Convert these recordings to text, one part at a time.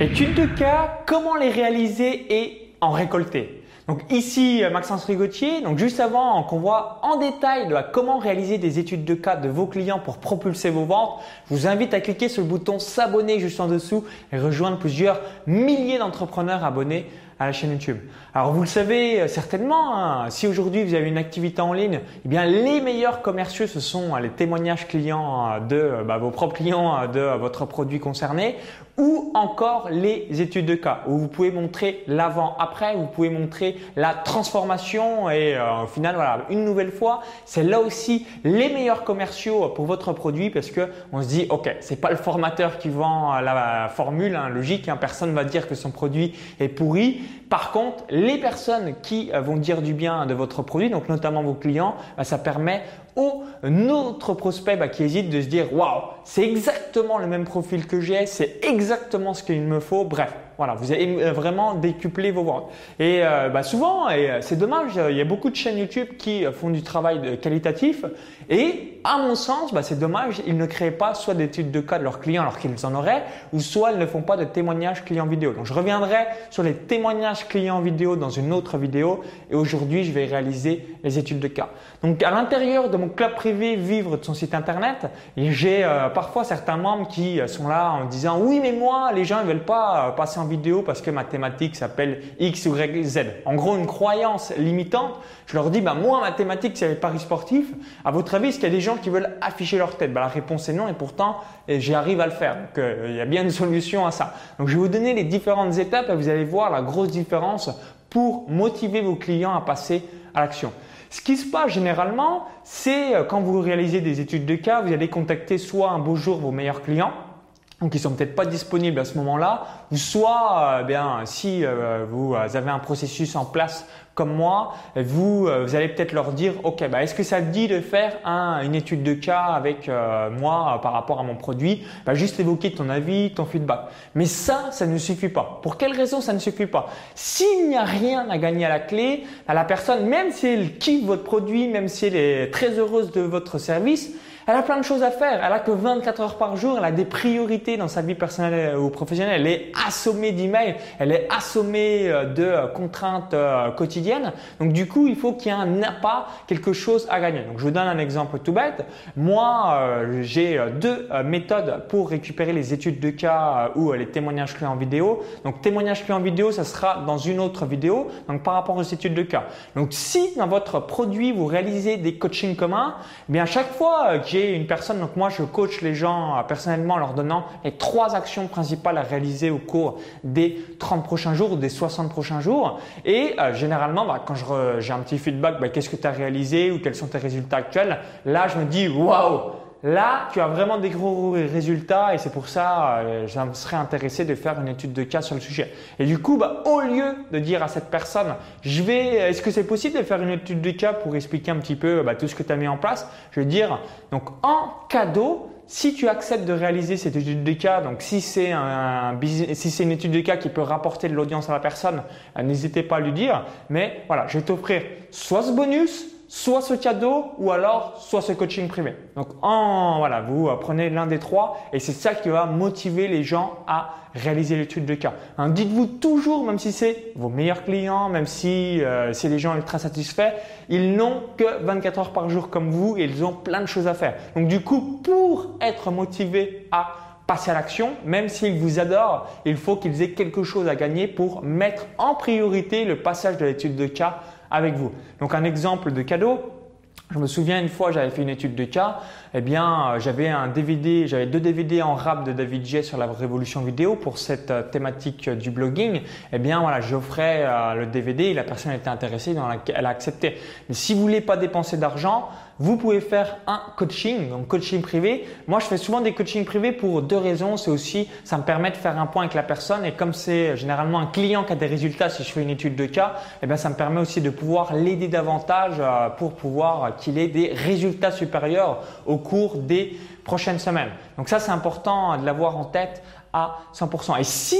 Études de cas, comment les réaliser et en récolter. Donc ici Maxence Rigotier, donc juste avant qu'on voit en détail comment réaliser des études de cas de vos clients pour propulser vos ventes, je vous invite à cliquer sur le bouton s'abonner juste en dessous et rejoindre plusieurs milliers d'entrepreneurs abonnés à la chaîne YouTube. Alors vous le savez euh, certainement, hein, si aujourd'hui vous avez une activité en ligne, eh bien les meilleurs commerciaux ce sont euh, les témoignages clients euh, de bah, vos propres clients de votre produit concerné ou encore les études de cas où vous pouvez montrer l'avant-après, vous pouvez montrer la transformation et au final voilà une nouvelle fois c'est là aussi les meilleurs commerciaux pour votre produit parce que on se dit ok c'est pas le formateur qui vend la formule hein, logique, hein, personne va dire que son produit est pourri. Par contre, les personnes qui euh, vont dire du bien de votre produit, donc notamment vos clients, bah, ça permet aux autres prospects bah, qui hésitent de se dire waouh, c'est exactement le même profil que j'ai, c'est exactement ce qu'il me faut. Bref, voilà, vous allez euh, vraiment décupler vos ventes. Et euh, bah, souvent, et c'est dommage, il y a beaucoup de chaînes YouTube qui font du travail qualitatif et à mon sens, bah, c'est dommage, ils ne créent pas soit d'études de cas de leurs clients alors qu'ils en auraient, ou soit ils ne font pas de témoignages clients vidéo. Donc je reviendrai sur les témoignages clients vidéo dans une autre vidéo et aujourd'hui je vais réaliser les études de cas. Donc à l'intérieur de mon club privé Vivre de son site internet, j'ai euh, parfois certains membres qui euh, sont là en disant oui mais moi les gens ne veulent pas euh, passer en vidéo parce que ma thématique s'appelle X, Y, Z. En gros une croyance limitante. Je leur dis bah moi ma thématique c'est les paris sportifs. À votre avis est-ce qu'il y a des gens qui veulent afficher leur tête? Bah, La réponse est non et pourtant j'y arrive à le faire. Donc il y a bien une solution à ça. Donc je vais vous donner les différentes étapes et vous allez voir la grosse différence pour motiver vos clients à passer à l'action. Ce qui se passe généralement, c'est euh, quand vous réalisez des études de cas, vous allez contacter soit un beau jour vos meilleurs clients, donc ils sont peut-être pas disponibles à ce moment-là, ou soit, euh, bien, si euh, vous avez un processus en place comme moi, vous, euh, vous allez peut-être leur dire, ok, bah, est-ce que ça te dit de faire un, une étude de cas avec euh, moi euh, par rapport à mon produit? Bah, Juste évoquer ton avis, ton feedback. Mais ça, ça ne suffit pas. Pour quelle raison ça ne suffit pas? S'il n'y a rien à gagner à la clé, à la personne, même si elle kiffe votre produit, même si elle est très heureuse de votre service, elle a plein de choses à faire. Elle a que 24 heures par jour. Elle a des priorités dans sa vie personnelle ou professionnelle. Elle est assommée d'emails. Elle est assommée euh, de euh, contraintes euh, quotidiennes. Donc du coup, il faut qu'il y ait un appât, quelque chose à gagner. Donc je vous donne un exemple tout bête. Moi, j'ai deux méthodes pour récupérer les études de cas ou les témoignages clients vidéo. Donc témoignages clients vidéo, ça sera dans une autre vidéo. Donc par rapport aux études de cas. Donc si dans votre produit vous réalisez des coachings communs, eh bien à chaque fois que une personne, donc moi je coach les gens euh, personnellement en leur donnant les trois actions principales à réaliser au cours des 30 prochains jours ou des 60 prochains jours. Et euh, généralement, bah, quand j'ai un petit feedback, bah, qu'est-ce que tu as réalisé ou quels sont tes résultats actuels, là je me dis waouh Là, tu as vraiment des gros résultats et c'est pour ça euh, je serais intéressé de faire une étude de cas sur le sujet. Et du coup, bah, au lieu de dire à cette personne, je vais, est-ce que c'est possible de faire une étude de cas pour expliquer un petit peu bah, tout ce que tu as mis en place? Je vais dire, donc en cadeau, si tu acceptes de réaliser cette étude de cas, donc si c'est un, si une étude de cas qui peut rapporter de l'audience à la personne, euh, n'hésitez pas à lui dire. Mais voilà, je vais t'offrir soit ce bonus, soit ce cadeau ou alors soit ce coaching privé. Donc en voilà, vous prenez l'un des trois et c'est ça qui va motiver les gens à réaliser l'étude de cas. Hein, dites-vous toujours, même si c'est vos meilleurs clients, même si euh, c'est des gens ultra satisfaits, ils n'ont que 24 heures par jour comme vous et ils ont plein de choses à faire. Donc du coup, pour être motivés à passer à l'action, même s'ils vous adorent, il faut qu'ils aient quelque chose à gagner pour mettre en priorité le passage de l'étude de cas avec vous. Donc un exemple de cadeau, je me souviens une fois, j'avais fait une étude de cas. Eh bien, euh, j'avais un DVD, j'avais deux DVD en rap de David J sur la révolution vidéo pour cette euh, thématique euh, du blogging. Eh bien, voilà, j'offrais le DVD et la personne était intéressée, elle a accepté. Mais si vous voulez pas dépenser d'argent, vous pouvez faire un coaching, donc coaching privé. Moi, je fais souvent des coachings privés pour deux raisons. C'est aussi, ça me permet de faire un point avec la personne et comme c'est généralement un client qui a des résultats, si je fais une étude de cas, eh bien, ça me permet aussi de pouvoir l'aider davantage pour pouvoir qu'il ait des résultats supérieurs au cours des prochaines semaines. Donc ça, c'est important de l'avoir en tête à 100%. Et si,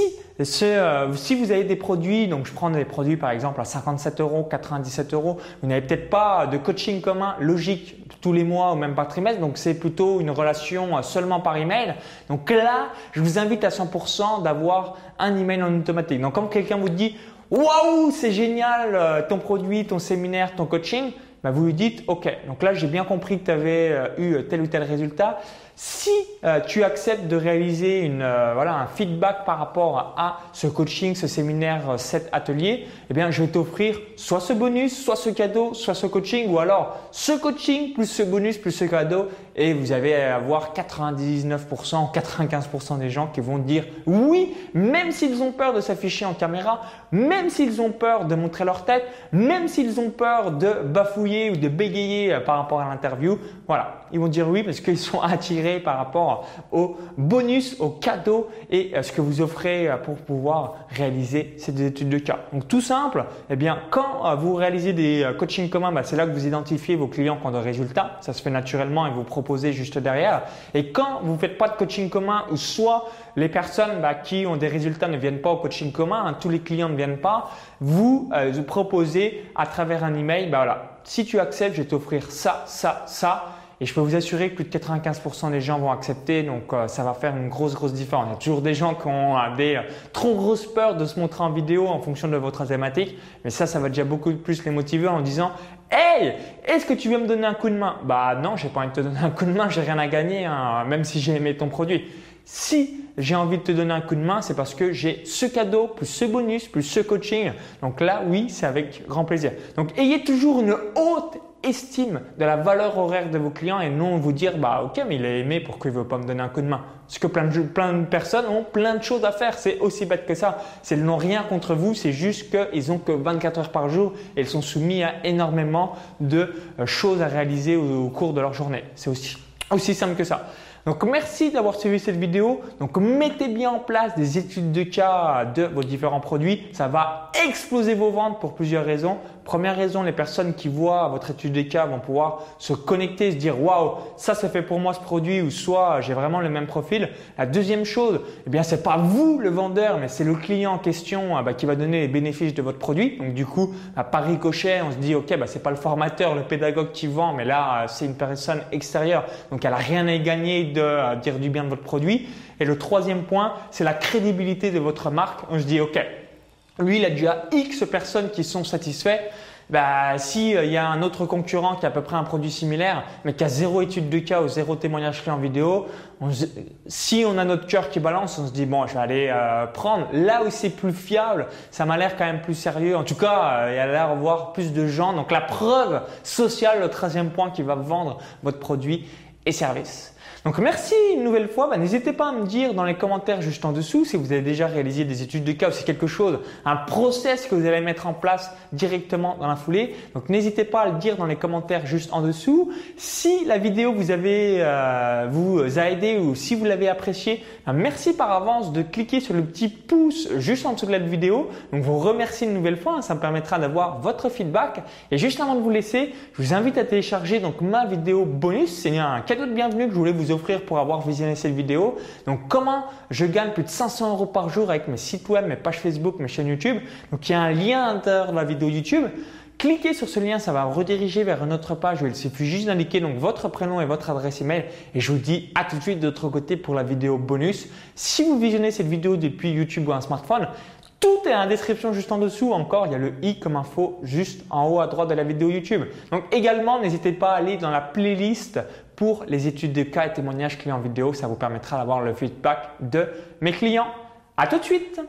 euh, si vous avez des produits, donc je prends des produits par exemple à 57 euros, 97 euros, vous n'avez peut-être pas de coaching commun logique tous les mois ou même par trimestre, donc c'est plutôt une relation seulement par email. Donc là, je vous invite à 100% d'avoir un email en automatique. Donc quand quelqu'un vous dit Waouh, c'est génial euh, ton produit, ton séminaire, ton coaching, bah, vous lui dites OK. Donc là, j'ai bien compris que tu avais euh, eu tel ou tel résultat. Si euh, tu acceptes de réaliser euh, un feedback par rapport à ce coaching, ce séminaire, euh, cet atelier, eh bien, je vais t'offrir soit ce bonus, soit ce cadeau, soit ce coaching, ou alors ce coaching plus ce bonus plus ce cadeau, et vous allez avoir 99%, 95% des gens qui vont dire oui, même s'ils ont peur de s'afficher en caméra, même s'ils ont peur de montrer leur tête, même s'ils ont peur de bafouiller ou de bégayer par rapport à l'interview. Voilà, ils vont dire oui parce qu'ils sont attirés par rapport aux bonus, aux cadeaux et à ce que vous offrez euh, pour pouvoir réaliser ces études de cas. Donc tout simple, eh bien quand euh, vous réalisez des euh, coachings communs, bah, c'est là que vous identifiez vos clients qui ont des résultats. Ça se fait naturellement et vous proposez juste derrière. Et quand vous ne faites pas de coaching commun ou soit les personnes bah, qui ont des résultats ne viennent pas au coaching commun, hein, tous les clients ne viennent pas, vous, vous proposez à travers un email, bah, voilà, si tu acceptes, je vais t'offrir ça, ça, ça et je peux vous assurer que plus de 95% des gens vont accepter, donc euh, ça va faire une grosse, grosse différence. Il y a toujours des gens qui ont euh, des euh, trop grosses peurs de se montrer en vidéo en fonction de votre thématique, mais ça, ça va déjà beaucoup plus les motiver en disant Hey, est-ce que tu veux me donner un coup de main? Bah non, j'ai pas envie de te donner un coup de main, j'ai rien à gagner, hein, même si j'ai aimé ton produit. Si j'ai envie de te donner un coup de main, c'est parce que j'ai ce cadeau, plus ce bonus, plus ce coaching. Donc là, oui, c'est avec grand plaisir. Donc ayez toujours une haute estime de la valeur horaire de vos clients et non vous dire bah ok mais il a aimé pourquoi il veut pas me donner un coup de main? Parce que plein de, personnes ont plein de choses à faire c'est aussi bête que ça. Ils n'ont rien contre vous c'est juste qu'ils ont que 24 heures par jour et ils sont soumis à énormément de euh, choses à réaliser au, au cours de leur journée. C'est aussi aussi simple que ça donc merci d'avoir suivi cette vidéo. Donc mettez bien en place des études de cas de vos différents produits. Ça va exploser vos ventes pour plusieurs raisons. Première raison, les personnes qui voient votre étude de cas vont pouvoir se connecter, se dire waouh, ça c'est fait pour moi ce produit ou soit j'ai vraiment le même profil. La deuxième chose, eh bien c'est pas vous le vendeur, mais c'est le client en question ah, bah, qui va donner les bénéfices de votre produit. Donc du coup, à par ricochet, on se dit ok, bah c'est pas le formateur, le pédagogue qui vend, mais là c'est une personne extérieure, donc elle a rien à gagner de euh, dire du bien de votre produit. Et le troisième point, c'est la crédibilité de votre marque. On se dit ok, lui, il a déjà X personnes qui sont satisfaits. Bah, si il y a un autre concurrent qui a à peu près un produit similaire, mais qui a zéro étude de cas ou zéro témoignage client vidéo, si on a notre cœur qui balance, on se dit bon, je vais aller euh, prendre là où c'est plus fiable. Ça m'a l'air quand même plus sérieux. En tout cas, euh, il y a l'air voir plus de gens. Donc la preuve sociale, le 13e point qui va vendre votre produit et service. Donc merci une nouvelle fois. Bah, n'hésitez pas à me dire dans les commentaires juste en dessous si vous avez déjà réalisé des études de cas ou c'est quelque chose, un process que vous allez mettre en place directement dans la foulée. Donc n'hésitez pas à le dire dans les commentaires juste en dessous. Si la vidéo vous euh, a aidé ou si vous l'avez apprécié, bah, merci par avance de cliquer sur le petit pouce juste en dessous de la vidéo. Donc vous remercie une nouvelle fois. Hein. ça me permettra d'avoir votre feedback. Et juste avant de vous laisser, je vous invite à télécharger donc ma vidéo bonus. C'est un cadeau de bienvenue que je voulais vous offrir pour avoir visionné cette vidéo. Donc comment je gagne plus de 500 euros par jour avec mes sites web, mes pages Facebook, mes chaînes YouTube. Donc il y a un lien à l'intérieur de la vidéo YouTube. Cliquez sur ce lien, ça va rediriger vers une autre page où il suffit juste d'indiquer donc votre prénom et votre adresse email. Et je vous dis à tout de suite de l'autre côté pour la vidéo bonus. Si vous visionnez cette vidéo depuis YouTube ou un smartphone, tout est en description juste en dessous. Encore, il y a le i comme info juste en haut à droite de la vidéo YouTube. Donc également, n'hésitez pas à aller dans la playlist pour les études de cas et témoignages clients vidéo. Ça vous permettra d'avoir le feedback de mes clients. À tout de suite